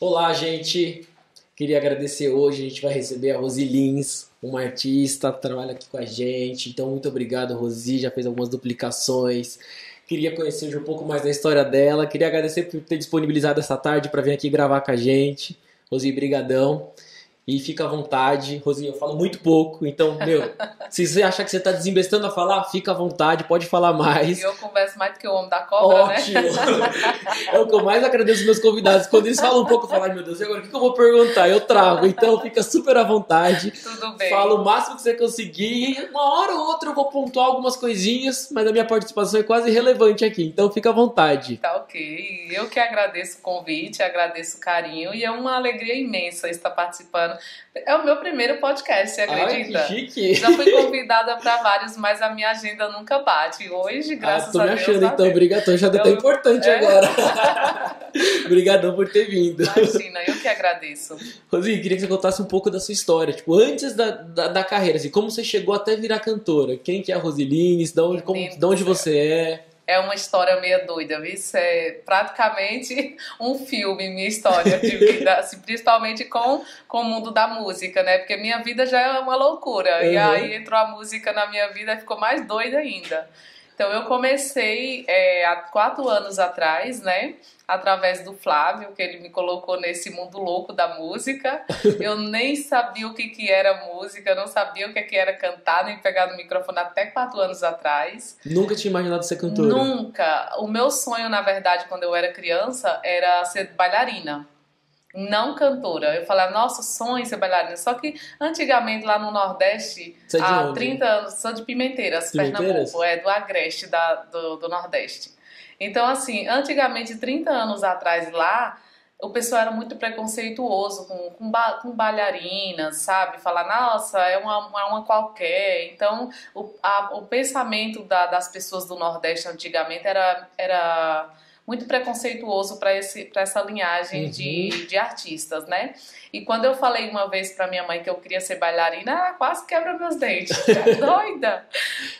Olá, gente. Queria agradecer hoje. A gente vai receber a Rosi Lins, uma artista, trabalha aqui com a gente. Então, muito obrigado, Rosi. Já fez algumas duplicações. Queria conhecer um pouco mais da história dela. Queria agradecer por ter disponibilizado essa tarde para vir aqui gravar com a gente. Rosi, brigadão. E fica à vontade. Rosinha, eu falo muito pouco, então, meu, se você achar que você está desembestando a falar, fica à vontade, pode falar mais. E eu converso mais do que o homem da cobra, Ótimo. né? é o que eu mais agradeço aos meus convidados. Quando eles falam um pouco, eu falo, ai meu Deus, e agora o que eu vou perguntar? Eu trago. Então, fica super à vontade. Tudo bem. Fala o máximo que você conseguir. Uma hora ou outra eu vou pontuar algumas coisinhas, mas a minha participação é quase irrelevante aqui. Então, fica à vontade. Tá ok. Eu que agradeço o convite, agradeço o carinho e é uma alegria imensa estar participando. É o meu primeiro podcast, você acredita? Ai, que chique. Já fui convidada para vários, mas a minha agenda nunca bate. Hoje, graças ah, tô a me Deus. achando, tá então. Obrigadão. Já deu Eu- até importante É. agora. Obrigadão por ter vindo. Imagina, eu que agradeço. Rosi, queria que você contasse um pouco da sua história. Tipo, antes da, da, da carreira, assim, como você chegou até virar cantora? Quem que é a Rosilines? De onde, como, de onde você é? É uma história meio doida, viu? Isso é praticamente um filme, minha história de vida, assim, principalmente com, com o mundo da música, né? Porque minha vida já é uma loucura. E Uhum. aí entrou a música na minha vida e ficou mais doida ainda. Então eu comecei é, há quatro anos atrás, né? Através do Flávio, que ele me colocou nesse mundo louco da música. Eu nem sabia o que, que era música, não sabia o que, que era cantar, nem pegar no microfone até quatro anos atrás. Nunca tinha imaginado ser cantora. Nunca. O meu sonho, na verdade, quando eu era criança, era ser bailarina. Não cantora. Eu falava, nossa, sonho ser bailarina. Só que antigamente lá no Nordeste, é há onde? 30 anos, sou de Pimenteiras, Pimenteiras? Pernambuco, é do Agreste da, do, do Nordeste. Então, assim, antigamente, 30 anos atrás lá, o pessoal era muito preconceituoso com, com, ba- com bailarinas, sabe? Falar, nossa, é uma, uma, uma qualquer. Então, o, a- o pensamento da- das pessoas do Nordeste antigamente era, era muito preconceituoso para essa linhagem Uhum. de, de artistas, né? E quando eu falei uma vez para minha mãe que eu queria ser bailarina, ela quase quebra meus dentes. É doida!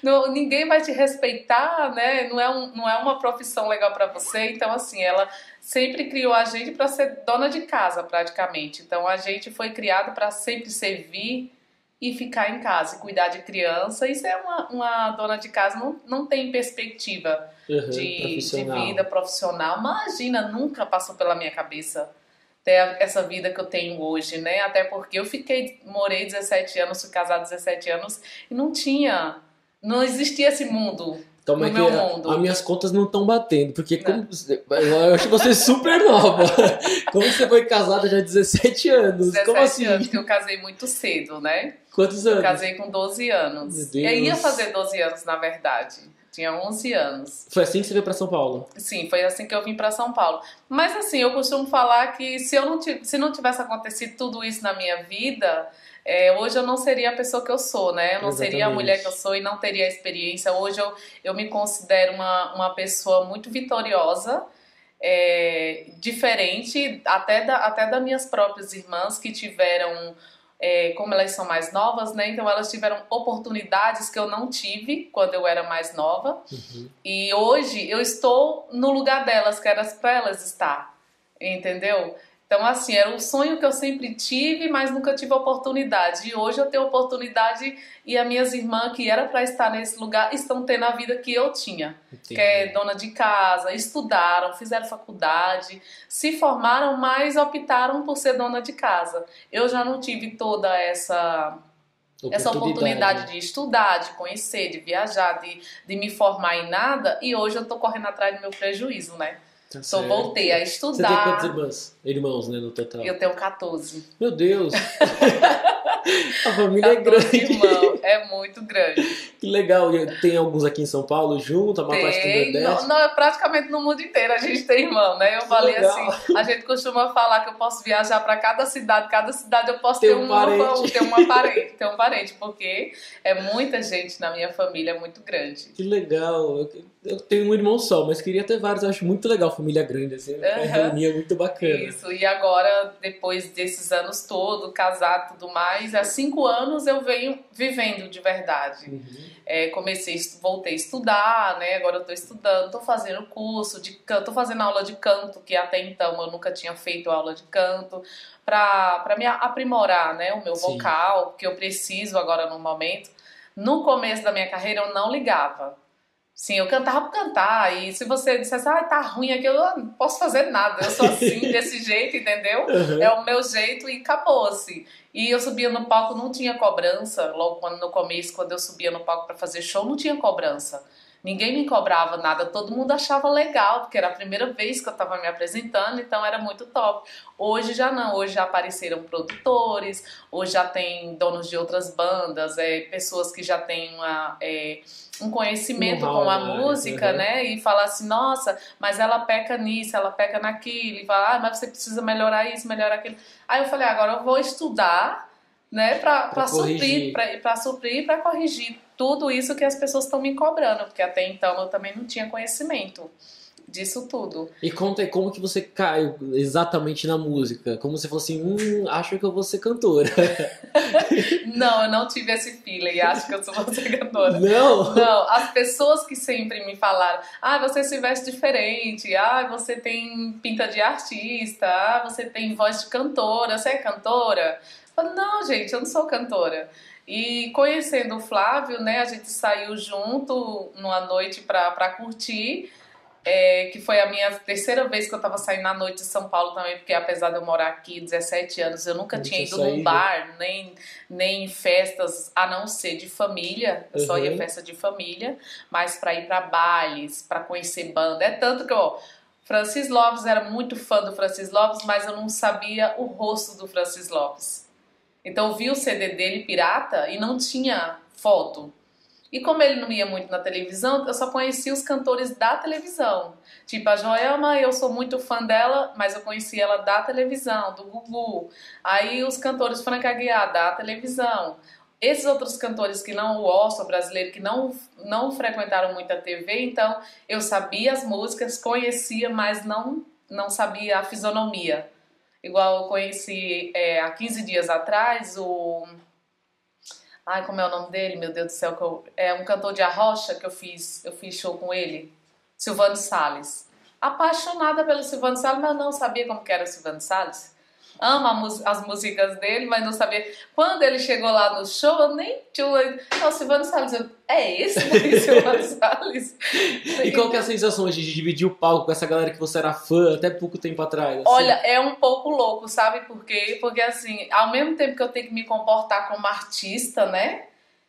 Não- ninguém vai te respeitar, né? Não é, um, não é uma profissão legal para você. Então, assim, ela sempre criou a gente para ser dona de casa, praticamente. Então, a gente foi criado para sempre servir e ficar em casa e cuidar de criança. Isso é uma, uma dona de casa, não, não tem perspectiva Uhum, de, de profissional. vida profissional. Imagina, nunca passou pela minha cabeça ter essa vida que eu tenho hoje, né? Até porque eu fiquei, morei 17 anos, fui casada 17 anos e não tinha, não existia esse mundo. Então, é que mundo. as minhas contas não estão batendo, porque Não. como eu acho você super nova. Como você foi casada já há 17 anos? 17 como assim? anos, que eu casei muito cedo, né? Quantos Eu anos? casei com 12 anos. Eu ia fazer 12 anos, na verdade. Tinha 11 anos. Foi assim que você veio pra São Paulo? Sim, foi assim que eu vim para São Paulo. Mas assim, eu costumo falar que se eu não se não tivesse acontecido tudo isso na minha vida, é, hoje eu não seria a pessoa que eu sou, né? Eu não seria a Exatamente. mulher que eu sou e não teria a experiência. Hoje eu, eu me considero uma, uma pessoa muito vitoriosa, é, diferente até, da, até das minhas próprias irmãs que tiveram. é, como elas são mais novas, né? Então elas tiveram oportunidades que eu não tive quando eu era mais nova. Uhum. E hoje eu estou no lugar delas, que era para elas estar. Entendeu? Então, assim, era um sonho que eu sempre tive, mas nunca tive oportunidade. E hoje eu tenho oportunidade e as minhas irmãs, que era para estar nesse lugar, estão tendo a vida que eu tinha. Que é dona de casa, estudaram, fizeram faculdade, se formaram, mas optaram por ser dona de casa. Eu já não tive toda essa essa oportunidade de estudar, de conhecer, de viajar, de, de me formar em nada, e hoje eu tô correndo atrás do meu prejuízo, né? Tá Só certo. voltei a Você tem estudar. quantos irmãos? Irmãos, né, no total? Eu tenho 14. Meu Deus! A família é 14 grande. irmãos. É muito grande. Que legal. Tem alguns aqui em São Paulo junto, a maior parte do. Nordeste. Não, não, praticamente no mundo inteiro a gente tem irmão, né? Eu Que falei legal. assim, a gente costuma falar que eu posso viajar para cada cidade, cada cidade eu posso Tem ter um parente. ter uma parente, ter um parente, porque é muita gente na minha família, é muito grande. Que legal. Eu, tenho um irmão só, mas queria ter vários. Eu acho muito legal família grande, assim. A Aham. reunião é muito bacana. Isso, e agora, depois desses anos todos, casado e tudo mais, há cinco anos eu venho vivendo de verdade. Uhum. É, comecei, voltei a estudar, né? Agora eu tô estudando, tô fazendo curso de canto, tô fazendo aula de canto, que até então eu nunca tinha feito aula de canto, para me aprimorar, né? O meu Sim. vocal, que eu preciso agora no momento. No começo da minha carreira eu não ligava. Sim, eu cantava por cantar. E se você dissesse, ah, tá ruim aqui, eu não posso fazer nada. Eu sou assim, desse jeito, entendeu? Uhum. É o meu jeito e acabou-se. E eu subia no palco, não tinha cobrança. Logo quando, no começo, quando eu subia no palco para fazer show, não tinha cobrança. Ninguém me cobrava nada, todo mundo achava legal, porque era a primeira vez que eu estava me apresentando, então era muito top. Hoje já não, hoje já apareceram produtores, hoje já tem donos de outras bandas, é, pessoas que já têm uma, é, um conhecimento com a né? música, uhum. né? E falar assim, nossa, mas ela peca nisso, ela peca naquilo, e falar, ah, mas você precisa melhorar isso, melhorar aquilo. Aí eu falei, agora eu vou estudar, né, para suprir, para suprir e para corrigir tudo isso que as pessoas estão me cobrando, porque até então eu também não tinha conhecimento disso tudo. E conta aí como que você caiu exatamente na música? Como você falou assim, hum, acho que eu vou ser cantora. não, eu não tive esse feeling e acho que eu vou ser cantora. Não? Não, as pessoas que sempre me falaram, ah, você se veste diferente, ah, você tem pinta de artista, ah, você tem voz de cantora, você é cantora? Eu falo, não, gente, eu não sou cantora. E conhecendo o Flávio, né, a gente saiu junto numa noite para curtir, é, que foi a minha terceira vez que eu estava saindo na noite de São Paulo também, porque apesar de eu morar aqui 17 anos, eu nunca tinha ido num bar, nem, nem em festas, a não ser de família, eu uhum. só ia uhum. festa de família, mas para ir para bailes, para conhecer banda, é tanto que eu... Francis Lopes era muito fã do Francis Lopes, mas eu não sabia o rosto do Francis Lopes. Então eu vi o CD dele pirata e não tinha foto. E como ele não ia muito na televisão, eu só conhecia os cantores da televisão. Tipo a Joelma, eu sou muito fã dela, mas eu conheci ela da televisão, do Gugu. Aí os cantores Franca Aguiar, da televisão. Esses outros cantores que não, o Osso brasileiro, que não, não frequentaram muito a TV, então eu sabia as músicas, conhecia, mas não, não sabia a fisionomia. Igual eu conheci é, há 15 dias atrás o. Ai, como é o nome dele? Meu Deus do céu, é um cantor de arrocha que eu fiz, eu fiz show com ele, Silvano Salles. Apaixonada pelo Silvano Salles, mas não sabia como que era o Silvano Salles ama as músicas dele, mas não sabia. Quando ele chegou lá no show, eu nem tinha. Não, Silvano Salles, eu, é esse né, Silvano Salles? e qual que é a sensação de dividir o palco com essa galera que você era fã até pouco tempo atrás? Assim? Olha, é um pouco louco, sabe por quê? Porque assim, ao mesmo tempo que eu tenho que me comportar como artista, né?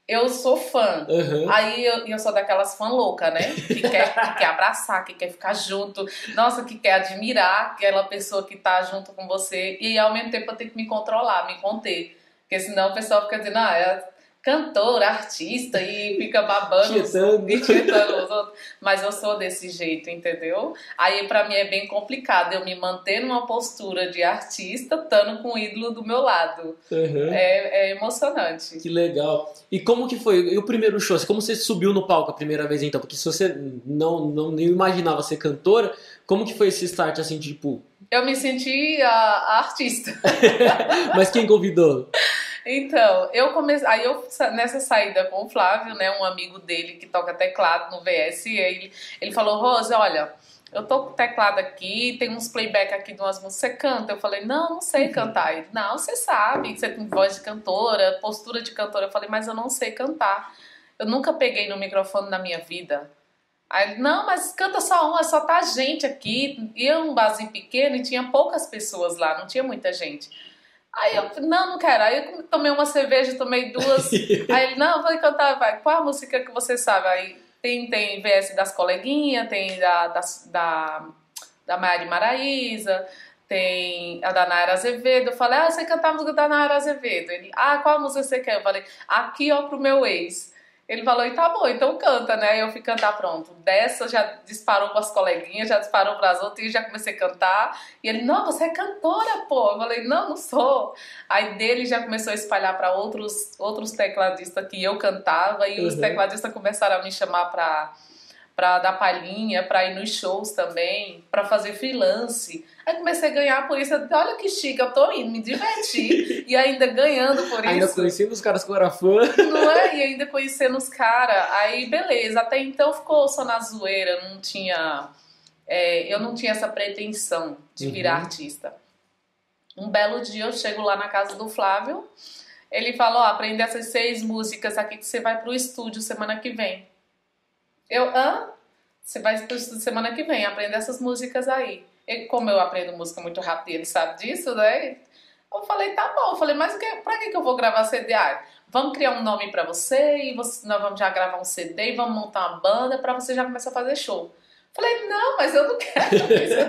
Eu sou fã. Uhum. Aí eu, eu sou daquelas fã louca, né? Que quer, que quer abraçar, que quer ficar junto. Nossa, que quer admirar aquela pessoa que tá junto com você. E ao mesmo tempo eu tenho que me controlar, me conter. Porque senão o pessoal fica dizendo, ah, é cantor, artista e fica babando tietando. e tietando os outros. Mas eu sou desse jeito, entendeu? Aí para mim é bem complicado eu me manter numa postura de artista, estando com o ídolo do meu lado. Uhum. É, é, emocionante. Que legal. E como que foi? E o primeiro show? Como você subiu no palco a primeira vez então? Porque se você não, não nem imaginava ser cantora, como que foi esse start assim, tipo... Eu me senti a, a artista. Mas quem convidou? Então, eu comecei. Aí eu, nessa saída com o Flávio, né, um amigo dele que toca teclado no VS, ele, ele falou, Rose, olha, eu tô com teclado aqui, tem uns playback aqui de umas músicas, você canta? Eu falei, não, não sei uhum. cantar. Ele, não, você sabe, você tem voz de cantora, postura de cantora. Eu falei, mas eu não sei cantar. Eu nunca peguei no microfone na minha vida. Aí ele, não, mas canta só uma, só tá a gente aqui. Ia um barzinho pequeno e tinha poucas pessoas lá, não tinha muita gente. Aí eu, não, não quero. Aí eu tomei uma cerveja, tomei duas. Aí ele, não, vou cantar, vai. Qual a música que você sabe? Aí tem, tem VS das coleguinhas, tem da, da, da, da Mari Maraíza, tem a da Naira Azevedo. Eu falei, ah, você cantar a música da Naira Azevedo. Ele, ah, qual música você quer? Eu falei, aqui ó pro meu ex. Ele falou, e tá bom, então canta, né? Eu fui cantar, pronto. Dessa já disparou para as coleguinhas, já disparou para as outras e já comecei a cantar. E ele, não, você é cantora, pô. Eu falei, não, não sou. Aí dele já começou a espalhar para outros, outros tecladistas que eu cantava e uhum. os tecladistas começaram a me chamar para para dar palhinha, para ir nos shows também, para fazer freelance. Aí comecei a ganhar por isso. Olha que chique, eu tô indo, me diverti. e ainda ganhando por isso. Ainda conhecendo os caras que eu era fã. Não é? E ainda conhecendo os caras. Aí, beleza. Até então ficou só na zoeira, não tinha. É, eu não tinha essa pretensão de virar uhum. artista. Um belo dia eu chego lá na casa do Flávio. Ele falou: oh, aprende essas seis músicas aqui que você vai pro estúdio semana que vem. Eu, hã? Você vai estúdio semana que vem, aprender essas músicas aí. E como eu aprendo música muito rápido e ele sabe disso, né? Eu falei, tá bom. Eu falei, mas que, pra que, eu vou gravar CD? Ah, vamos criar um nome pra você e você, nós vamos já gravar um CD e vamos montar uma banda pra você já começar a fazer show. Falei, não, mas eu não quero.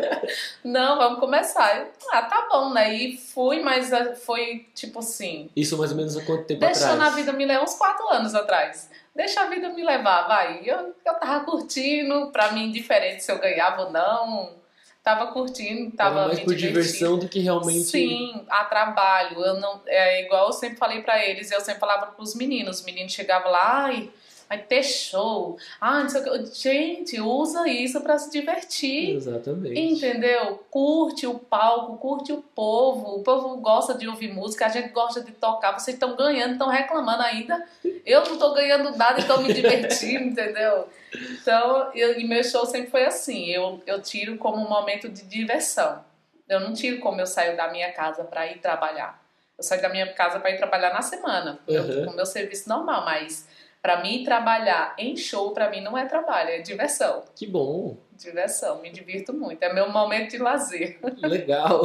não, vamos começar. ah, tá bom, né? E fui, mas ah, foi tipo assim. Isso mais ou menos há quanto tempo Deixou atrás? Deixou na vida me levar uns quatro anos atrás deixa a vida me levar, vai. Eu, eu tava curtindo, pra mim, indiferente se eu ganhava ou não. Tava curtindo, tava Era mais me por diversão do que realmente. Sim, a trabalho. Eu não, é igual eu sempre falei para eles, eu sempre falava pros meninos. Os meninos chegavam lá, ai, vai ter show. Ah, não sei o que. Gente, usa isso para se divertir. Exatamente. Entendeu? Curte o palco, curte o povo. O povo gosta de ouvir música, a gente gosta de tocar. Vocês estão ganhando, estão reclamando ainda. Eu não estou ganhando nada e estou me divertindo, entendeu? Então, eu, e meu show sempre foi assim. Eu, eu tiro como um momento de diversão. Eu não tiro como eu saio da minha casa para ir trabalhar. Eu saio da minha casa para ir trabalhar na semana, uhum. com o meu serviço normal, mas para mim, trabalhar em show, para mim, não é trabalho, é diversão. Que bom. Diversão, me divirto muito. É meu momento de lazer. Legal.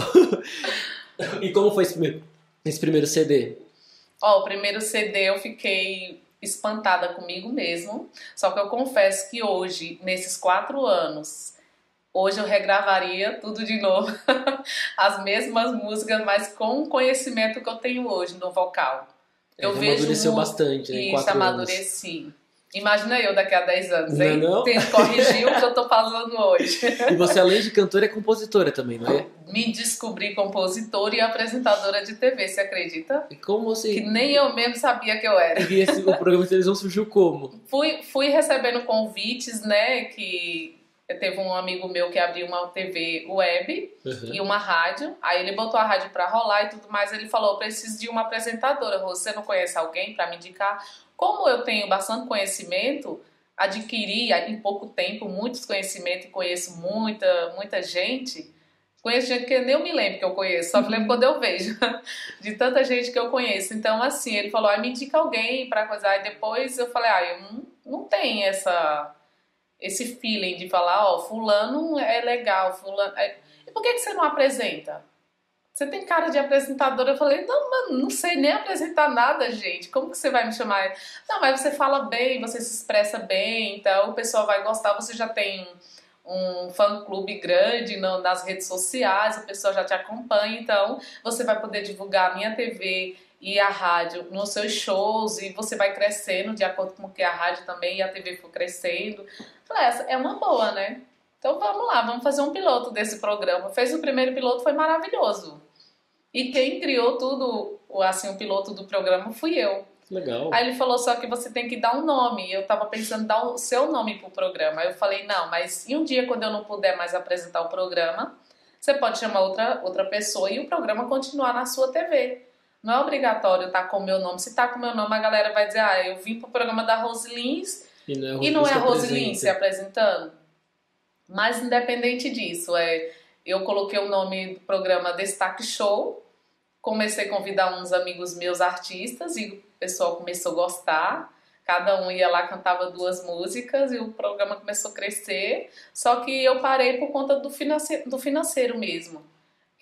e como foi esse primeiro, esse primeiro CD? Ó, o primeiro CD eu fiquei espantada comigo mesmo. Só que eu confesso que hoje, nesses quatro anos, hoje eu regravaria tudo de novo. As mesmas músicas, mas com o conhecimento que eu tenho hoje no vocal. Eu é, vejo amadureceu muito, bastante, né? Isso, amadureci. Imagina eu daqui a 10 anos, hein? Não, não? Tem que corrigir o que eu tô falando hoje. E você, além de cantora, é compositora também, não é? Me descobri compositora e apresentadora de TV, você acredita? E como você... Que nem eu mesmo sabia que eu era. E esse, o programa de televisão surgiu como? Fui, fui recebendo convites, né, que teve um amigo meu que abriu uma TV web uhum. e uma rádio. Aí ele botou a rádio para rolar e tudo mais. Ele falou: preciso de uma apresentadora. Você não conhece alguém para me indicar? Como eu tenho bastante conhecimento, adquiri em pouco tempo muitos conhecimentos e conheço muita, muita gente. Conheço gente que nem eu me lembro que eu conheço, só me lembro quando eu vejo, de tanta gente que eu conheço. Então, assim, ele falou: ah, me indica alguém para coisa. E depois eu falei: ah, eu não, não tenho essa esse feeling de falar, ó, oh, fulano é legal, fulano... É... E por que, que você não apresenta? Você tem cara de apresentadora. Eu falei, não, mano, não sei nem apresentar nada, gente. Como que você vai me chamar? Não, mas você fala bem, você se expressa bem, então o pessoal vai gostar. Você já tem um fã-clube grande no, nas redes sociais, o pessoal já te acompanha, então você vai poder divulgar a minha TV e a rádio nos seus shows e você vai crescendo de acordo com que a rádio também e a TV for crescendo. Falei, essa é uma boa, né? Então vamos lá, vamos fazer um piloto desse programa. Fez o primeiro piloto, foi maravilhoso. E quem criou tudo, assim, o piloto do programa fui eu. Legal. Aí ele falou só que você tem que dar um nome. Eu tava pensando em dar o seu nome pro programa. Aí eu falei, não, mas e um dia quando eu não puder mais apresentar o programa, você pode chamar outra, outra pessoa e o programa continuar na sua TV. Não é obrigatório estar tá com o meu nome. Se tá com o meu nome, a galera vai dizer, ah, eu vim pro programa da Rosilins e não é, e não é a se apresentando. Mas independente disso, é, eu coloquei o nome do programa Destaque Show, comecei a convidar uns amigos meus artistas e o pessoal começou a gostar. Cada um ia lá, cantava duas músicas e o programa começou a crescer. Só que eu parei por conta do financeiro, do financeiro mesmo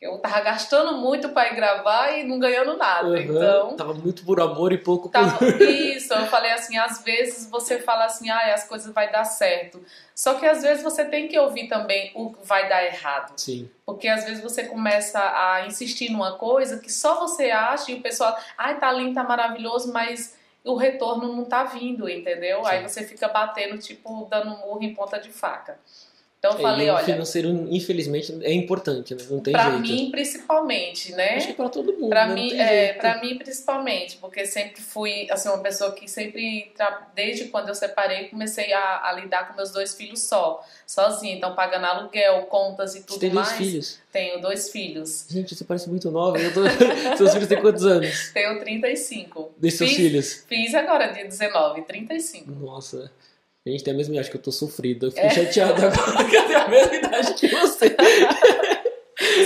eu tava gastando muito para ir gravar e não ganhando nada. Uhum, então. Tava muito por amor e pouco tava, por. Isso, eu falei assim: às vezes você fala assim, ah, as coisas vai dar certo. Só que às vezes você tem que ouvir também o que vai dar errado. Sim. Porque às vezes você começa a insistir numa coisa que só você acha e o pessoal, ai, tá lindo, tá maravilhoso, mas o retorno não tá vindo, entendeu? Sim. Aí você fica batendo, tipo, dando murro em ponta de faca. Então eu falei, e o olha, financeiro, infelizmente, é importante, né? Não tem pra jeito. mim principalmente, né? Acho que pra todo mundo. Né? mim, tem é, pra mim principalmente, porque sempre fui assim, uma pessoa que sempre, desde quando eu separei, comecei a, a lidar com meus dois filhos só, sozinha. Então, pagando aluguel, contas e Você tudo tem dois mais. filhos. Tenho dois filhos. Gente, você parece muito nova. Tô... Seus filhos têm quantos anos? Tenho 35. Desses seus Fiz- filhos? Fiz agora, dia 19, 35. Nossa. A gente tem a mesma idade que eu tô sofrido. Eu É. fiquei chateado agora que eu tenho a mesma idade que você.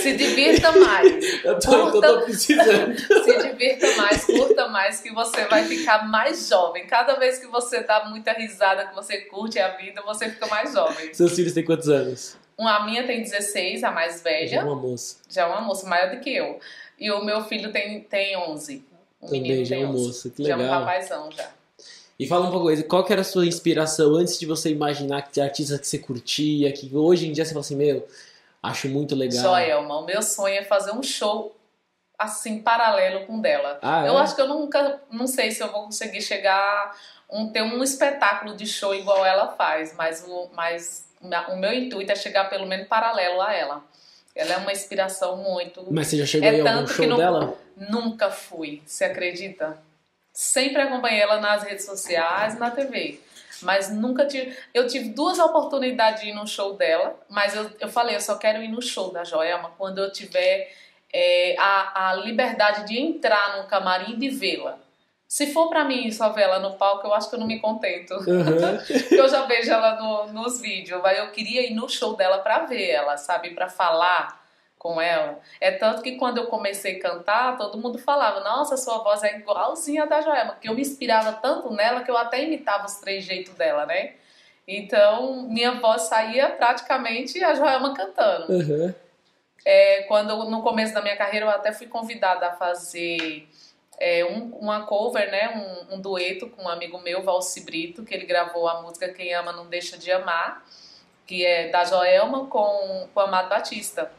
Se divirta mais. Eu tô, então eu tô precisando. Se divirta mais, curta mais, que você vai ficar mais jovem. Cada vez que você dá muita risada, que você curte a vida, você fica mais jovem. Seus filhos têm quantos anos? Uma minha tem 16, a mais Já é velha, uma moça. já é uma moça maior do que eu. E o meu filho tem, tem 11. O Também menino já é tem uma 11. moça. Que Já é um legal. rapazão já. E fala uma coisa, qual que era a sua inspiração antes de você imaginar que artista que você curtia, que hoje em dia você fala assim, meu, acho muito legal. Joelma, o meu sonho é fazer um show assim, paralelo com dela. Ah, é? Eu acho que eu nunca, não sei se eu vou conseguir chegar, um, ter um espetáculo de show igual ela faz, mas o, mas o meu intuito é chegar pelo menos paralelo a ela. Ela é uma inspiração muito. Mas você já chegou É aí tanto que show não- dela? Nunca fui, você acredita? Sempre acompanhei ela nas redes sociais e na TV. Mas nunca tive. Eu tive duas oportunidades de ir no show dela, mas eu, eu falei, eu só quero ir no show da Joelma quando eu tiver é, a, a liberdade de entrar no camarim e de vê-la. Se for pra mim só ver ela no palco, eu acho que eu não me contento. Porque eu já vejo ela no- nos vídeos, mas eu queria ir no show dela pra ver ela, sabe? Pra falar com ela. É tanto que quando eu comecei a cantar, todo mundo falava: Nossa, sua voz é igualzinha a da Joelma. Que eu me inspirava tanto nela que eu até imitava os três jeitos dela, né? Então, minha voz saía praticamente a Joelma cantando. Aham. É, quando no começo da minha carreira eu até fui convidada a fazer é, um- uma cover, né, um, um dueto com um amigo meu, Valci Brito, que ele gravou a música Quem Ama Não Deixa de Amar, que é da Joelma com, com o Amado Batista.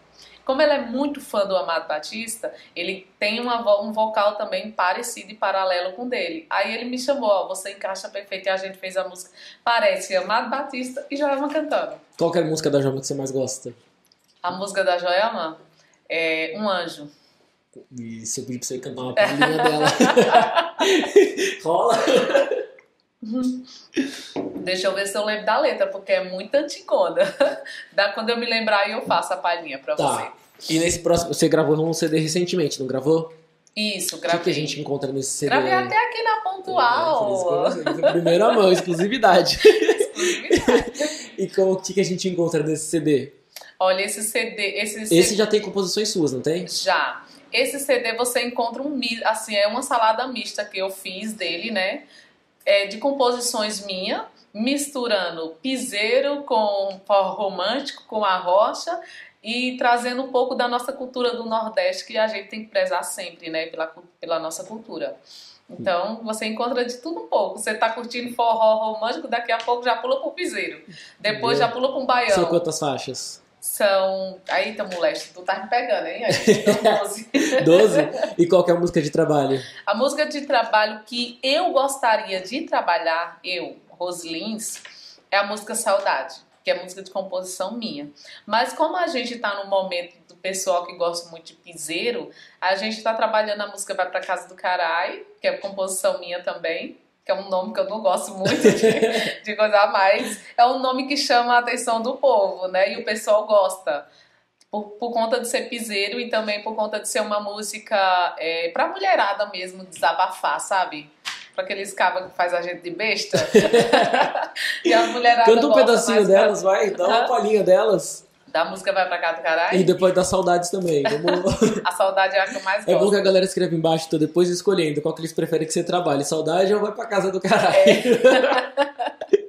Como ele é muito fã do Amado Batista, ele tem uma, um vocal também parecido e paralelo com o dele. Aí ele me chamou, ó, você encaixa perfeito, e a gente fez a música. Parece Amado Batista e Joelma cantando. Qual que é a música da Joma que você mais gosta? A música da Joelma é Um Anjo. E se eu pedir pra você cantar uma palhinha dela. Rola? Deixa eu ver se eu lembro da letra, porque é muito antigona. Da quando eu me lembrar aí eu faço a palhinha pra Tá. você. E nesse próximo, você gravou um CD recentemente, não gravou? Isso, O que, gravei. que a gente encontra nesse CD? Gravei até aqui na É, Pontual. eu- Primeira mão, exclusividade. Exclusividade. E como, o que, que a gente encontra nesse CD? Olha, esse CD, esse, Esse CD já tem composições suas, não tem? já. Esse CD você encontra um assim, é uma salada mista que eu fiz dele, né? É de composições minha, misturando piseiro com forró romântico, com a rocha e trazendo um pouco da nossa cultura do Nordeste que a gente tem que prezar sempre, né? Pela, pela nossa cultura. Então, você encontra de tudo um pouco. Você tá curtindo forró romântico, daqui a pouco já pula pro piseiro. Depois já pula pro São baião. quantas faixas? São. Eita, moleque, tu tá me pegando, hein? Gente tem 12. 12? E qual que é a música de trabalho? A música de trabalho que eu gostaria de trabalhar, eu, Roslins, é a música Saudade, que é música de composição minha. Mas como a gente tá no momento do pessoal que gosta muito de piseiro, a gente tá trabalhando a música Vai Pra Casa do Carai, que é composição minha também. Que é um nome que eu não gosto muito de, de gozar, mas é um nome que chama a atenção do povo, né? E o pessoal gosta. Por, por conta de ser piseiro e também por conta de ser uma música é, pra mulherada mesmo, desabafar, sabe? Pra aqueles cabas que faz a gente de besta. e a mulherada Canta um pedacinho delas, vai, dá uma palhinha delas. Da música Vai Pra Cá do E Caralho. depois das saudades também. Vamos... A saudade é a que eu mais É bom gosto. que a galera escreve embaixo, então depois escolhendo qual que eles preferem que você trabalhe. Saudade ou vai pra casa do caralho?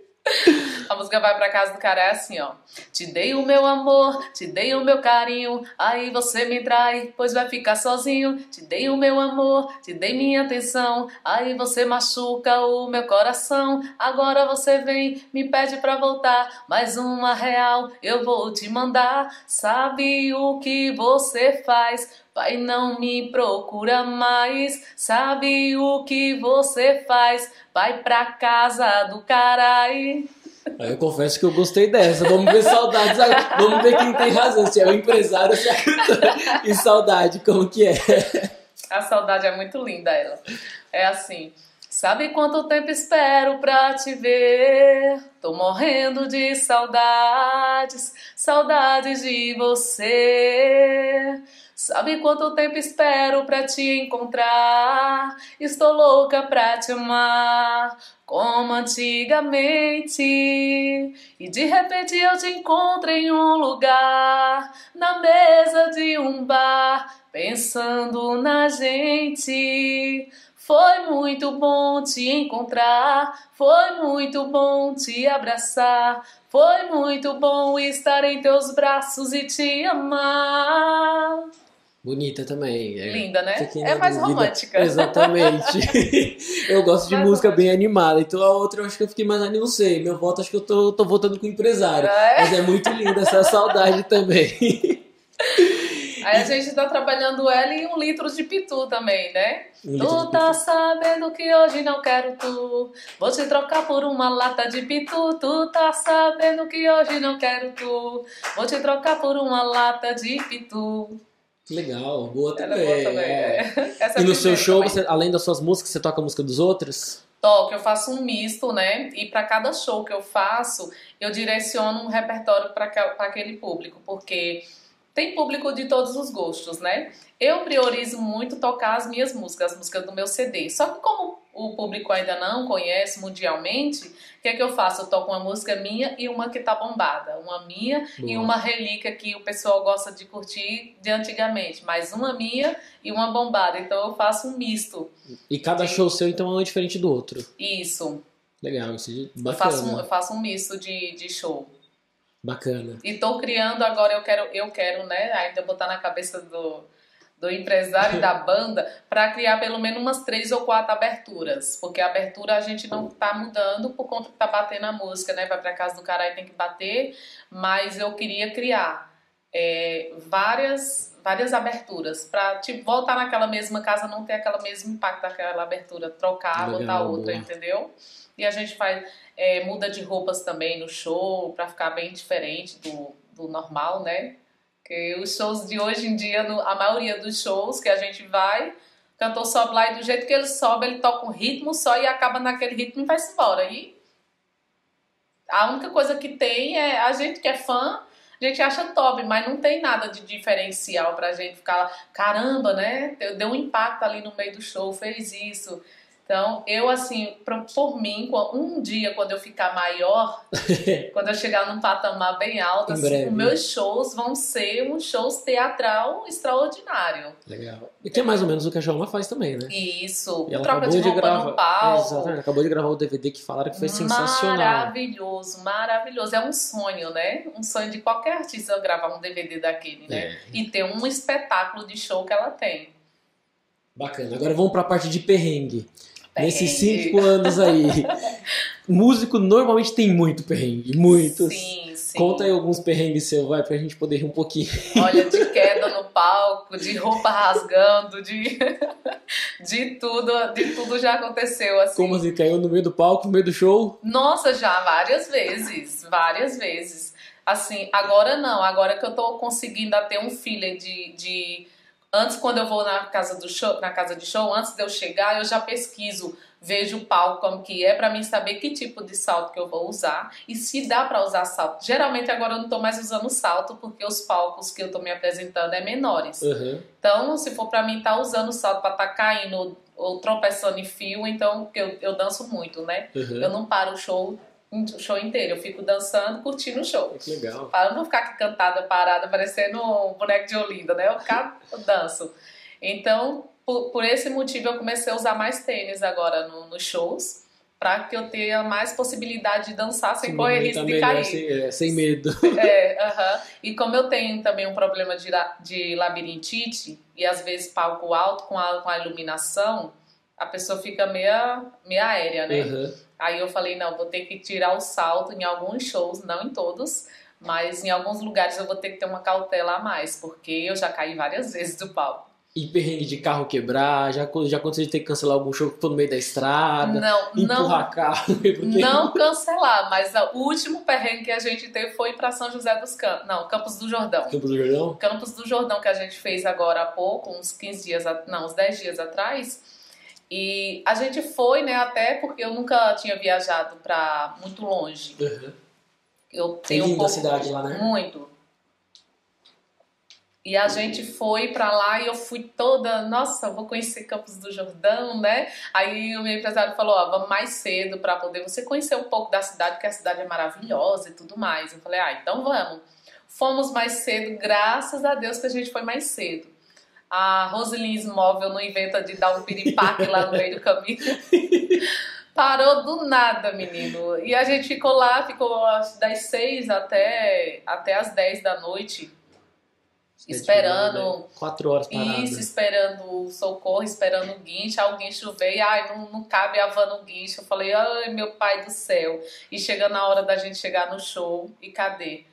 A música Vai Pra Casa do Cara é assim, ó. Te dei o meu amor, te dei o meu carinho, aí você me trai, pois vai ficar sozinho. Te dei o meu amor, te dei minha atenção, aí você machuca o meu coração. Agora você vem, me pede pra voltar, mais uma real eu vou te mandar. Sabe o que você faz? Vai, não me procura mais. Sabe o que você faz? Vai pra casa do carai. Eu confesso que eu gostei dessa. Vamos ver saudades. Vamos ver quem tem razão. Se é o empresário se é a cantora. E saudade, como que é? A saudade é muito linda, ela. É assim. Sabe quanto tempo espero pra te ver? Tô morrendo de saudades, saudades de você. Sabe quanto tempo espero pra te encontrar? Estou louca pra te amar, como antigamente. E de repente eu te encontro em um lugar, na mesa de um bar, pensando na gente. Foi muito bom te encontrar, foi muito bom te abraçar, foi muito bom estar em teus braços e te amar. Bonita também. É. Linda, né? É mais dúvida. romântica. Exatamente. eu gosto de mais música romântica. bem animada. Então a outra eu acho que eu fiquei mais animada. Não sei. Meu voto acho que eu tô, tô votando com o empresário. É? Mas é muito linda essa saudade também. Aí a gente tá trabalhando ela em um litro de pitu também, né? Um tu tá sabendo que hoje não quero tu. Vou te trocar por uma lata de pitu. Tu tá sabendo que hoje não quero tu. Vou te trocar por uma lata de pitu. Legal, boa também. É boa também. É. e no seu show, você, além das suas músicas, você toca a música dos outros? Toco, eu faço um misto, né? E para cada show que eu faço, eu direciono um repertório para aquele público, porque tem público de todos os gostos, né? Eu priorizo muito tocar as minhas músicas, as músicas do meu CD. Só que como o público ainda não conhece mundialmente, o que é que eu faço? Eu toco uma música minha e uma que tá bombada. Uma minha Boa. e uma relíquia que o pessoal gosta de curtir de antigamente. Mais uma minha e uma bombada. Então eu faço um misto. E cada de... show seu, então, é um diferente do outro. Isso. Legal, isso é bacana. Eu faço um, eu faço um misto de, de show. Bacana. E tô criando agora, eu quero, eu quero, né, ainda botar na cabeça do, do empresário e da banda para criar pelo menos umas três ou quatro aberturas, porque a abertura a gente não tá mudando por conta que tá batendo a música, né? Vai para casa do cara e tem que bater, mas eu queria criar é, várias várias aberturas para tipo voltar naquela mesma casa não ter aquela mesmo impacto daquela abertura, trocar, Legal, botar outra, boa. entendeu? E a gente faz é, muda de roupas também no show para ficar bem diferente do, do normal, né? Porque os shows de hoje em dia, no, a maioria dos shows que a gente vai, o cantor sobe lá e do jeito que ele sobe, ele toca um ritmo só e acaba naquele ritmo e vai-se embora. E a única coisa que tem é a gente que é fã, a gente acha top, mas não tem nada de diferencial pra gente ficar, caramba, né? Deu um impacto ali no meio do show, fez isso. Então, eu, assim, por mim, um dia, quando eu ficar maior, quando eu chegar num patamar bem alto, assim, os meus shows vão ser um shows teatral extraordinário. Legal. E que é mais ou menos o que a Joana faz também, né? Isso. E ela troca de roupa gravar, no palco. Exatamente. Acabou de gravar o DVD que falaram que foi sensacional. Maravilhoso, maravilhoso. É um sonho, né? Um sonho de qualquer artista gravar um DVD daquele, né? É. E ter um espetáculo de show que ela tem. Bacana. Agora vamos para a parte de perrengue. Nesses cinco anos aí, músico normalmente tem muito perrengue, muitos. Sim, sim. Conta aí alguns perrengues seu, vai, pra gente poder rir um pouquinho. Olha, de queda no palco, de roupa rasgando, de, de tudo, de tudo já aconteceu, assim. Como assim, caiu no meio do palco, no meio do show? Nossa, já, várias vezes, várias vezes. Assim, agora não, agora que eu tô conseguindo ter um feeling de... de Antes, quando eu vou na casa do show, na casa de show, antes de eu chegar, eu já pesquiso, vejo o palco como que é para mim saber que tipo de salto que eu vou usar e se dá para usar salto. Geralmente agora eu não tô mais usando salto porque os palcos que eu tô me apresentando é menores. Uhum. Então, se for para mim estar tá usando salto para estar tá caindo ou tropeçando em fio, então eu, eu danço muito, né? Uhum. Eu não paro o show o show inteiro. Eu fico dançando, curtindo o show. Que legal. Para não ficar aqui cantada, parada, parecendo um boneco de Olinda, né? Eu ficar, eu danço. Então, por, por, esse motivo, eu comecei a usar mais tênis agora no, nos shows. Para que eu tenha mais possibilidade de dançar sem correr risco de cair. Sem, é, sem medo. É, uh -huh. E como eu tenho também um problema de, de labirintite, e às vezes palco alto com a, com a iluminação, a pessoa fica meia, meia aérea, né? Uhum. Aí eu falei, não, vou ter que tirar o salto em alguns shows, não em todos, mas em alguns lugares eu vou ter que ter uma cautela a mais, porque eu já caí várias vezes do palco. E perrengue de carro quebrar, já, já aconteceu de ter que cancelar algum show que foi no meio da estrada, Não, empurrar não, carro. porque- não cancelar, mas o último perrengue que a gente teve foi para São José dos Campos, não, Campos do Jordão. Campos do Jordão? Campos do Jordão que a gente fez agora há pouco, uns 15 dias, não, uns 10 dias atrás. E a gente foi, né, até porque eu nunca tinha viajado para muito longe. Uhum. Eu tenho um pouco cidade lá, né? muito. E a gente foi pra lá e eu fui toda, nossa, vou conhecer Campos do Jordão, né? Aí o meu empresário falou, ó, vamos mais cedo pra poder você conhecer um pouco da cidade, porque a cidade é maravilhosa e tudo mais. Eu falei, ah, então vamos. Fomos mais cedo, graças a Deus que a gente foi mais cedo. A Roselins Móvel não inventa de dar um piripaque lá no meio do caminho. Parou do nada, menino. E a gente ficou lá, ficou das seis até, até as dez da noite, esperando. Quatro horas parada. Isso, esperando o socorro, esperando o guincho. Aí o guincho veio, ai, não, não cabe a van no guincho. Eu falei, ai, meu pai do céu. E chegando a hora da gente chegar no show, e cadê?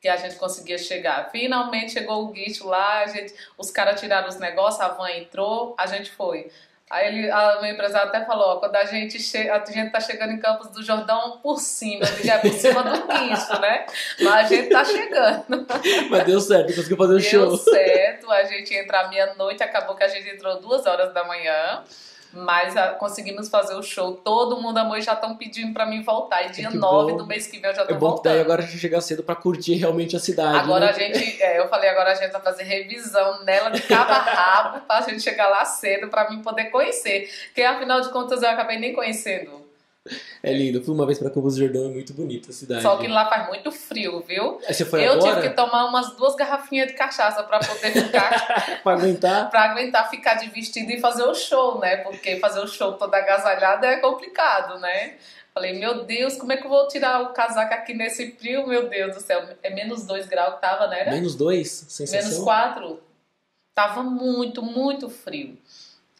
Que a gente conseguia chegar. Finalmente chegou o guincho lá, gente, os caras tiraram os negócios, a van entrou, a gente foi. Aí ele, a meu empresário até falou, ó, quando a gente, che a gente tá chegando em Campos do Jordão por cima, digo, é por cima do guincho, né? Mas a gente tá chegando. Mas deu certo, conseguiu fazer o Deu show. certo, a gente entra à meia-noite, acabou que a gente entrou duas horas da manhã, mas ah, conseguimos fazer o show. Todo mundo amou e já estão pedindo pra mim voltar. E dia Que 9 bom. do mês que vem eu já tô É bom que daí voltando. agora a gente chega cedo pra curtir realmente a cidade. Agora né? a gente, é, eu falei, agora a gente vai fazer revisão nela de cabo a rabo pra gente chegar lá cedo pra mim poder conhecer. Porque afinal de contas eu acabei nem conhecendo. É lindo. Eu fui uma vez pra Campos do Jordão, é muito bonita a cidade. Só que lá faz muito frio, viu? Você foi eu agora tive que tomar umas duas garrafinhas de cachaça pra poder ficar pra aguentar? pra aguentar ficar de vestido e fazer o show, né? Porque fazer o show toda agasalhada é complicado, né? Falei, meu Deus, como é que eu vou tirar o casaco aqui nesse frio? Meu Deus do céu, é menos 2 graus que tava, né? Menos dois? Sensação? Menos 4. Tava muito, muito frio.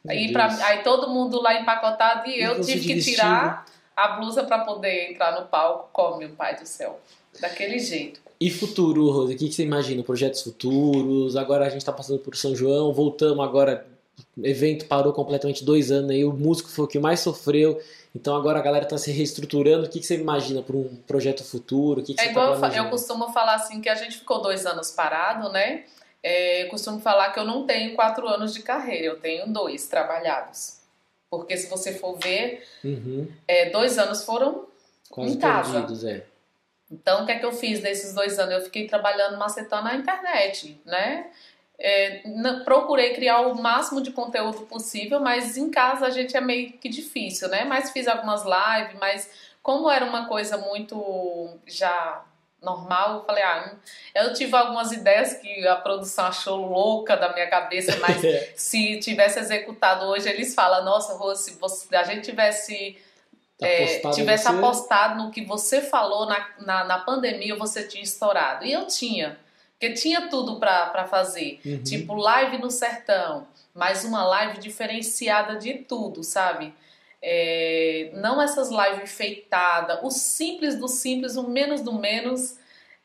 Aí, pra, aí todo mundo lá empacotado e, E eu tive que vestido? tirar a blusa pra poder entrar no palco. Como, meu pai do céu. Daquele jeito. E futuro, Rose? O que você imagina? Projetos futuros? Agora a gente tá passando por São João, voltamos agora. O evento parou completamente dois anos aí, o músico foi o que mais sofreu. Então agora a galera tá se reestruturando. O que, você imagina para um projeto futuro? O que, É você igual tá eu, costumo falar assim, que a gente ficou dois anos parado, né? É, eu costumo falar que eu não tenho quatro anos de carreira, eu tenho dois trabalhados. Porque se você for ver, Uhum, é, dois anos foram. Em casa. perdidos, é. Então, o que é que eu fiz nesses dois anos? Eu fiquei trabalhando macetando na internet, né? É, procurei criar o máximo de conteúdo possível, mas em casa a gente é meio que difícil, né? Mas fiz algumas lives, mas como era uma coisa muito já normal, eu falei, ah, eu tive algumas ideias que a produção achou louca da minha cabeça, mas É, se tivesse executado hoje, eles falam, nossa, Rô, se você- a gente tivesse é, tivesse você- apostado no que você falou na, na, na pandemia, você tinha estourado. E eu tinha. Porque tinha tudo pra, pra fazer. Uhum. Tipo, live no sertão. Mas uma live diferenciada de tudo, sabe? É, não essas lives enfeitadas. O simples do simples, o menos do menos.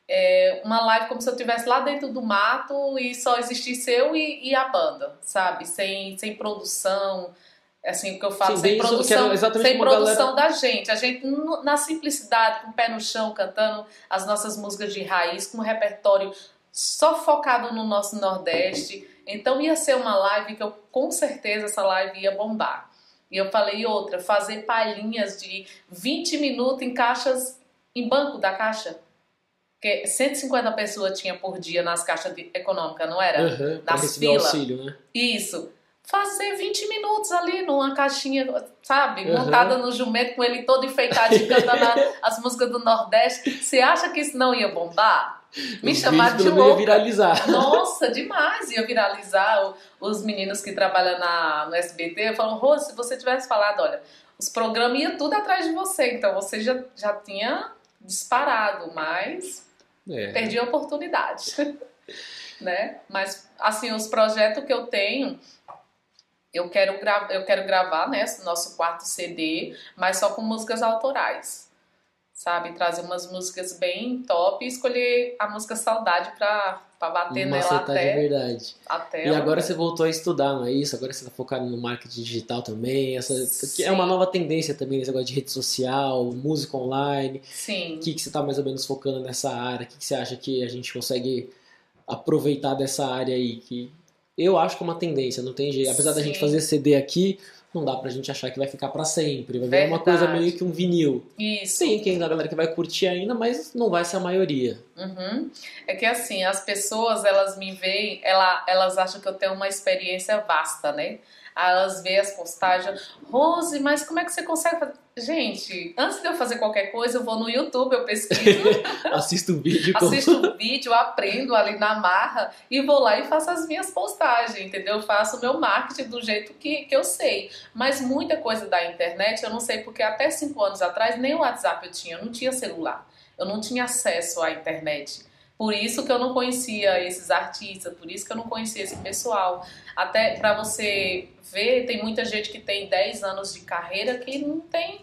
É, uma live como se eu estivesse lá dentro do mato e só existisse eu e, e a banda, sabe? Sem, sem produção. Assim, o que eu falo, Sim, sem isso, produção, sem produção da gente. A gente, na simplicidade, com o pé no chão, cantando as nossas músicas de raiz, com um repertório só focado no nosso Nordeste. Então ia ser uma live que eu, com certeza, essa live ia bombar. E eu falei outra, fazer palhinhas de 20 minutos em caixas, em banco da caixa. Porque 150 pessoas tinha por dia nas caixas econômicas, não era? Uhum, nas receber fila. auxílio, né? Isso. Fazer 20 minutos ali numa caixinha, sabe? Uhum. Montada no jumento, com ele todo enfeitadinho, cantando as músicas do Nordeste. Você acha que isso não ia bombar? Me Os chamaram de louca. viralizar. Nossa, demais! Ia viralizar. Os meninos que trabalham na, no SBT falam, Rose, se você tivesse falado, olha, os programas iam tudo atrás de você, então você já, já tinha disparado, mas É. perdi a oportunidade. né? Mas, assim, os projetos que eu tenho, eu quero, eu quero gravar, né, nosso quarto CD, mas só com músicas autorais. Sabe? Trazer umas músicas bem top e escolher a música Saudade pra pra bater nela Macetagem até, é verdade. até E agora você voltou a estudar, não é isso? Agora você tá focado no marketing digital também. Essa, que é uma nova tendência também, esse negócio de rede social, música online. Sim. O que, que você tá mais ou menos focando nessa área? O que, que você acha que a gente consegue aproveitar dessa área aí? Que eu acho que é uma tendência, não tem jeito. Apesar da Sim. gente fazer CD aqui, não dá pra gente achar que vai ficar pra sempre. Vai virar uma coisa meio que um vinil. Isso. Tem quem a galera que vai curtir ainda, mas não vai ser a maioria. Uhum. É que assim, as pessoas, elas me veem, ela, elas acham que eu tenho uma experiência vasta, né? Aí Elas veem as postagens, Rose, mas como é que você consegue fazer? Gente, antes de eu fazer qualquer coisa, eu vou no YouTube, eu pesquiso, Assisto o vídeo com... assisto o vídeo, aprendo ali na marra e vou lá e faço as minhas postagens, entendeu? Eu faço o meu marketing do jeito que, que eu sei. Mas muita coisa da internet eu não sei, porque até cinco anos atrás nem o WhatsApp eu tinha, eu não tinha celular. Eu não tinha acesso à internet. Por isso que eu não conhecia esses artistas, por isso que eu não conhecia esse pessoal. Até pra você ver, tem muita gente que tem 10 anos de carreira que não tem.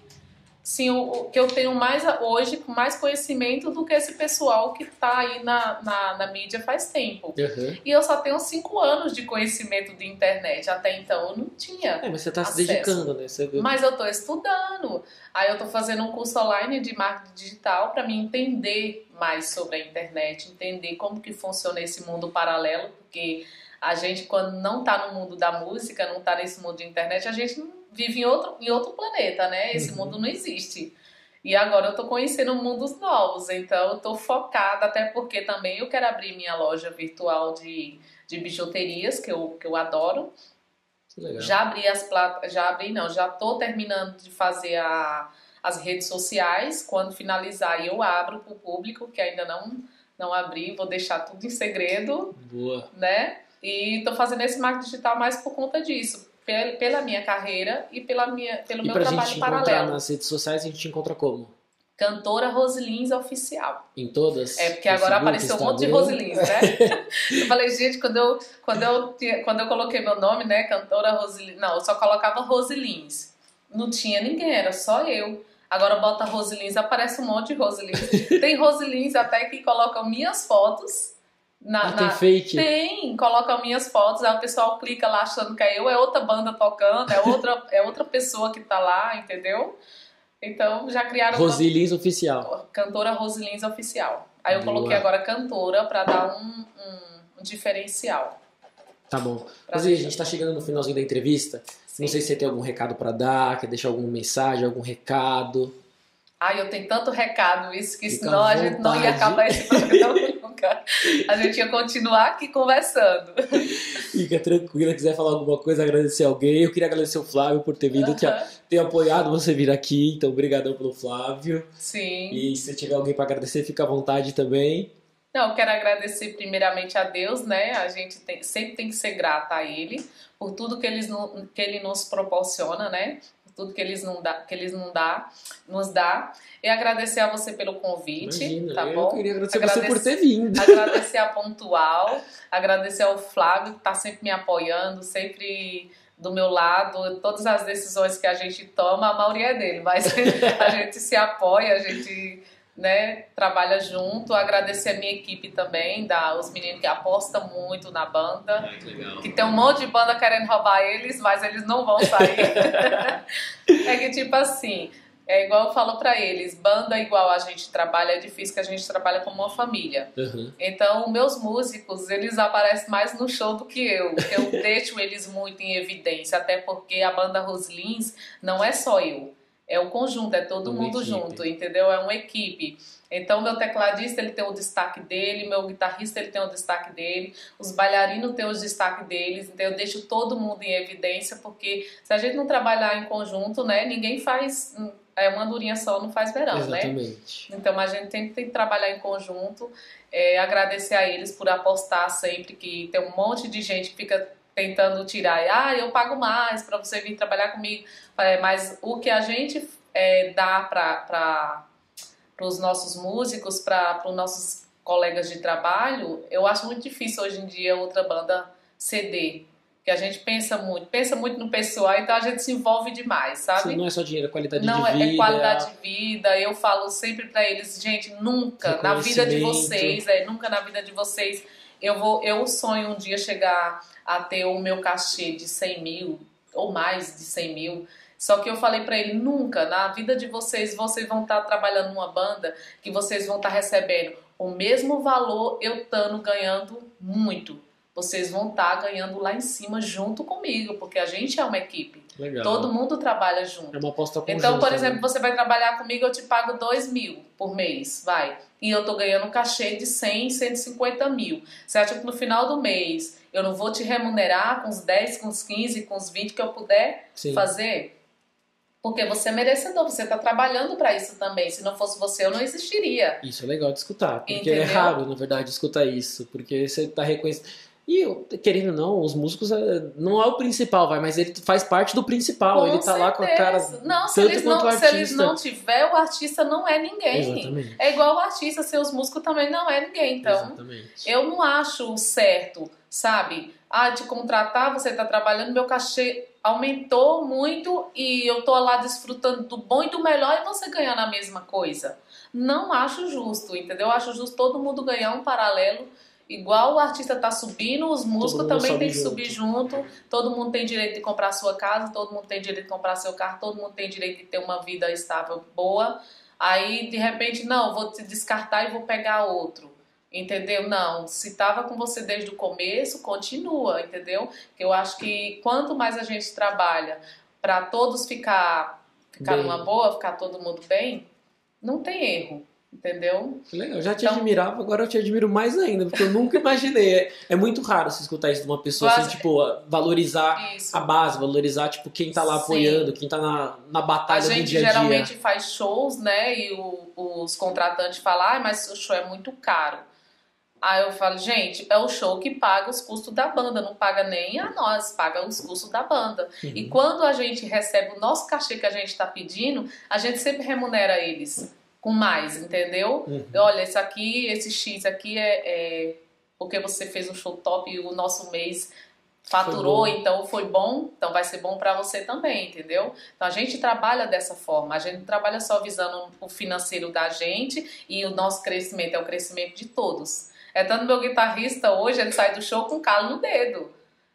Sim, o, que eu tenho mais hoje, com mais conhecimento do que esse pessoal que tá aí na, na, na mídia faz tempo. Uhum. E eu só tenho 5 anos de conhecimento de internet. Até então eu não tinha. É, mas você tá se dedicando, né? Você... Mas eu tô estudando. Aí eu tô fazendo um curso online de marketing digital para me entender mais sobre a internet, entender como que funciona esse mundo paralelo, porque a gente quando não tá no mundo da música, não tá nesse mundo de internet, a gente não vive em outro, em outro planeta, né? Esse Uhum. mundo não existe. E agora eu tô conhecendo mundos novos, então eu tô focada, até porque também eu quero abrir minha loja virtual de, de bijuterias, que eu, que eu adoro. Que legal. Já abri as plata, já abri não, já tô terminando de fazer a, as redes sociais. Quando finalizar, eu abro para o público, que ainda não não abri, vou deixar tudo em segredo, Boa. né? E tô fazendo esse marketing digital mais por conta disso, pel- pela minha carreira e pela minha, pelo E meu trabalho paralelo. nas redes sociais, a gente encontra como? Cantora Rosilins Oficial. Em todas? É, porque agora apareceu um monte de? Rosilins, né? eu falei, gente, quando eu, quando, eu, quando eu coloquei meu nome, né, cantora Rosilins, não, eu só colocava Rosilins. Não tinha ninguém, era só eu. Agora bota Rosilins, aparece um monte de Rosilins. Tem Rosilins até que colocam minhas fotos. Na, Ah, na- tem fake? Tem, colocam minhas fotos, aí o pessoal clica lá achando que é eu, é outra banda tocando, é outra, é outra pessoa que tá lá, entendeu? Então já criaram uma- Rosilins Oficial. cantora Rosilins Oficial. Aí eu Boa. coloquei agora cantora pra dar um, um- um diferencial. Tá bom. Pra Rosi, a gente. tá chegando no finalzinho da entrevista. Sim. Não sei se você tem algum recado pra dar, quer deixar alguma mensagem, algum recado. Ai, eu tenho tanto recado isso que Fica senão a gente não ia acabar esse programa nunca. A gente ia continuar aqui conversando. Fica tranquila, quiser falar alguma coisa, agradecer alguém. Eu queria agradecer o Flávio por ter vindo, ter, ter apoiado você vir aqui. Então, obrigadão pelo Flávio. Sim. E se tiver alguém pra agradecer, fica à vontade também. Não, eu quero agradecer primeiramente a Deus, né? A gente tem- sempre tem que ser grata a Ele por tudo que, eles, no- que Ele nos proporciona, né? Tudo que eles, não dá, que eles não dá, nos dá. E agradecer a você pelo convite, Imagina, tá eu bom? queria agradecer, você Agradecer- por ter vindo. agradecer a Pontual, agradecer ao Flávio que está sempre me apoiando, sempre do meu lado, todas as decisões que a gente toma, a maioria é dele, mas a gente se apoia, a gente né, trabalha junto. Agradecer a minha equipe também, da, os meninos que apostam muito na banda, que legal. que tem um monte de banda querendo roubar eles, mas eles não vão sair. é que tipo assim, é igual eu falo pra eles, banda igual a gente trabalha é difícil que a gente trabalha como uma família. Uhum. Então, meus músicos, eles aparecem mais no show do que eu. Eu deixo eles muito em evidência, até porque a banda Roslins não é só eu. É o conjunto, é todo Uma mundo equipe. junto, entendeu? É uma equipe. Então, meu tecladista, ele tem o destaque dele, meu guitarrista, ele tem o destaque dele, os bailarinos têm o destaque deles, então eu deixo todo mundo em evidência, porque se a gente não trabalhar em conjunto, né, ninguém faz, é uma durinha só não faz verão, né? Exatamente. Então a gente tem, tem que trabalhar em conjunto, é, agradecer a eles por apostar sempre, que tem um monte de gente que fica tentando tirar, ah, eu pago mais para você vir trabalhar comigo, É, mas o que a gente é, dá para os nossos músicos, para os nossos colegas de trabalho, eu acho muito difícil hoje em dia outra banda ceder. Porque a gente pensa muito, pensa muito no pessoal, então a gente se envolve demais, sabe? Sim, não é só dinheiro, é qualidade Não, de é- vida. é qualidade de vida. Eu falo sempre pra eles, gente, nunca na vida de vocês, é, nunca na vida de vocês Eu vou, eu sonho um dia chegar a ter o meu cachê de 100 mil ou mais de 100 mil. Só que eu falei para ele, nunca na vida de vocês, vocês vão estar tá trabalhando numa banda que vocês vão estar tá recebendo o mesmo valor eu estando ganhando muito. Vocês vão estar tá ganhando lá em cima junto comigo, porque a gente é uma equipe. Legal. Todo mundo trabalha junto. É uma aposta conjunta. Então, por né? exemplo, você vai trabalhar comigo, eu te pago 2 mil por mês, vai. E eu tô ganhando um cachê de 100, 150 mil. Você acha que no final do mês eu não vou te remunerar com os 10, com os 15, com os 20 que eu puder Sim. fazer? Porque você é merecedor, você está trabalhando para isso também. Se não fosse você, eu não existiria. Isso é legal de escutar, porque Entendeu? é raro, na verdade, escutar isso, porque você tá reconhecendo. E, eu, querendo ou não, os músicos é, não é o principal, vai, mas ele faz parte do principal. Com ele tá lá com a certeza. cara. Não, se eles não, se eles não tiver, o artista não é ninguém. Exatamente. É igual o artista, seus músicos também não é ninguém. Então, Exatamente. eu não acho certo, sabe? Ah, te contratar, você tá trabalhando, meu cachê aumentou muito e eu tô lá desfrutando do bom e do melhor e você ganhando a mesma coisa. Não acho justo, entendeu? Acho justo todo mundo ganhar um paralelo. Igual o artista tá subindo, os músicos também tem que junto. subir junto. Todo mundo tem direito de comprar sua casa, todo mundo tem direito de comprar seu carro, todo mundo tem direito de ter uma vida estável, boa. Aí, de repente, não, vou te descartar e vou pegar outro. Entendeu? Não, se tava com você desde o começo, continua, entendeu? Eu acho que quanto mais a gente trabalha para todos ficar, ficar Bem. numa boa, ficar todo mundo bem, não tem erro, entendeu? Que legal. Eu já te Então- admirava, agora eu te admiro mais ainda, porque eu nunca imaginei. É, é muito raro se escutar isso de uma pessoa assim, tipo, valorizar Isso. a base, valorizar, tipo, quem tá lá Sim. apoiando, quem tá na, na A batalha do gente dia a dia. geralmente faz shows, né? E o- os contratantes falam, ah, mas o show é muito caro. Aí eu falo, gente, é o show que paga os custos da banda, não paga nem a nós, paga os custos da banda. Uhum. E quando a gente recebe o nosso cachê que a gente está pedindo, a gente sempre remunera eles com mais, entendeu? Uhum. Olha, esse aqui, esse X aqui é, é porque você fez um show top e o nosso mês faturou, Foi então foi bom, então vai ser bom para você também, entendeu? Então a gente trabalha dessa forma, a gente não trabalha só visando o financeiro da gente e o nosso crescimento é o crescimento de todos. É tanto meu guitarrista hoje, ele sai do show com calo no dedo.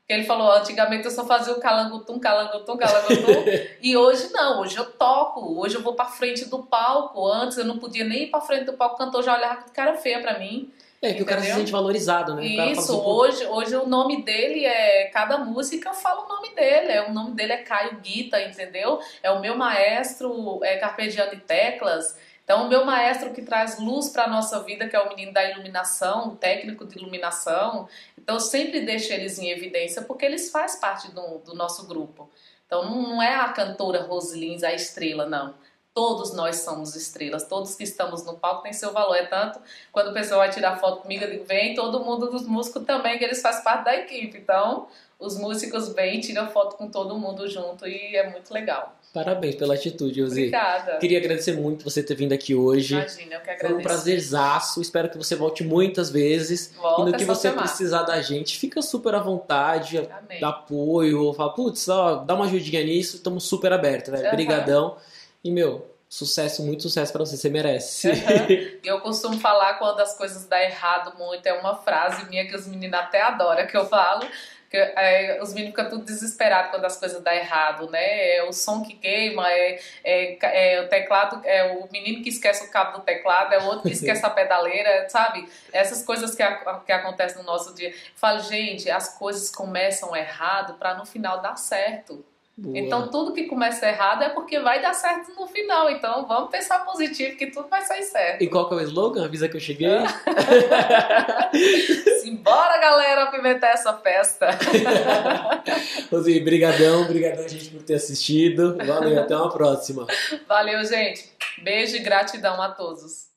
Ele falou, antigamente eu só fazia o calangutum, calangutum, calangutum. e hoje não, hoje eu toco, hoje eu vou pra frente do palco. Antes eu não podia nem ir pra frente do palco, o cantor já olhava com cara feia pra mim. É que o cara se Entendeu? sente valorizado, né? Isso, assim, hoje, hoje o nome dele é. Cada música eu falo o nome dele. É, o nome dele é Caio Guita, entendeu? É o meu maestro, é Carpegiano de Teclas. Então, o meu maestro que traz luz para a nossa vida, que é o menino da iluminação, o técnico de iluminação. Então, sempre deixo eles em evidência porque eles fazem parte do, do nosso grupo. Então, não, é a cantora Roslins a estrela, não. Todos nós somos estrelas, todos que estamos no palco têm seu valor. É tanto quando o pessoal vai tirar foto comigo, eu digo, vem todo mundo dos músicos também, que eles fazem parte da equipe. Então, os músicos vêm, tiram foto com todo mundo junto e é muito legal. Parabéns pela atitude, Josi. Obrigada. Queria agradecer muito você ter vindo aqui hoje. Imagina, eu que Foi agradeço. um prazerzaço. Espero que você volte muitas vezes. Volta, e no que você chamar. precisar da gente, fica super à vontade, Amém. dá apoio, fala, putz, ó, dá uma ajudinha nisso, estamos super abertos, velho. Brigadão. E, meu, sucesso, muito sucesso pra você, você merece. E eu costumo falar quando as coisas dão errado muito, é uma frase minha que os meninos até adoram que eu falo. Que, é, os meninos ficam tudo desesperados quando as coisas dão errado, né? É o som que queima, é, é, é o teclado, é o menino que esquece o cabo do teclado, é o outro que esquece a pedaleira, sabe? Essas coisas que, a- que acontecem no nosso dia. Eu falo, gente, as coisas começam errado para no final dar certo. Boa. Então, tudo que começa errado é porque vai dar certo no final. Então, vamos pensar positivo que tudo vai sair certo. E qual que é o slogan? Avisa que eu cheguei. Simbora, galera, apimentar essa festa. Rosi, brigadão, brigadão, gente, por ter assistido. Valeu, até uma próxima. Valeu, gente. Beijo e gratidão a todos.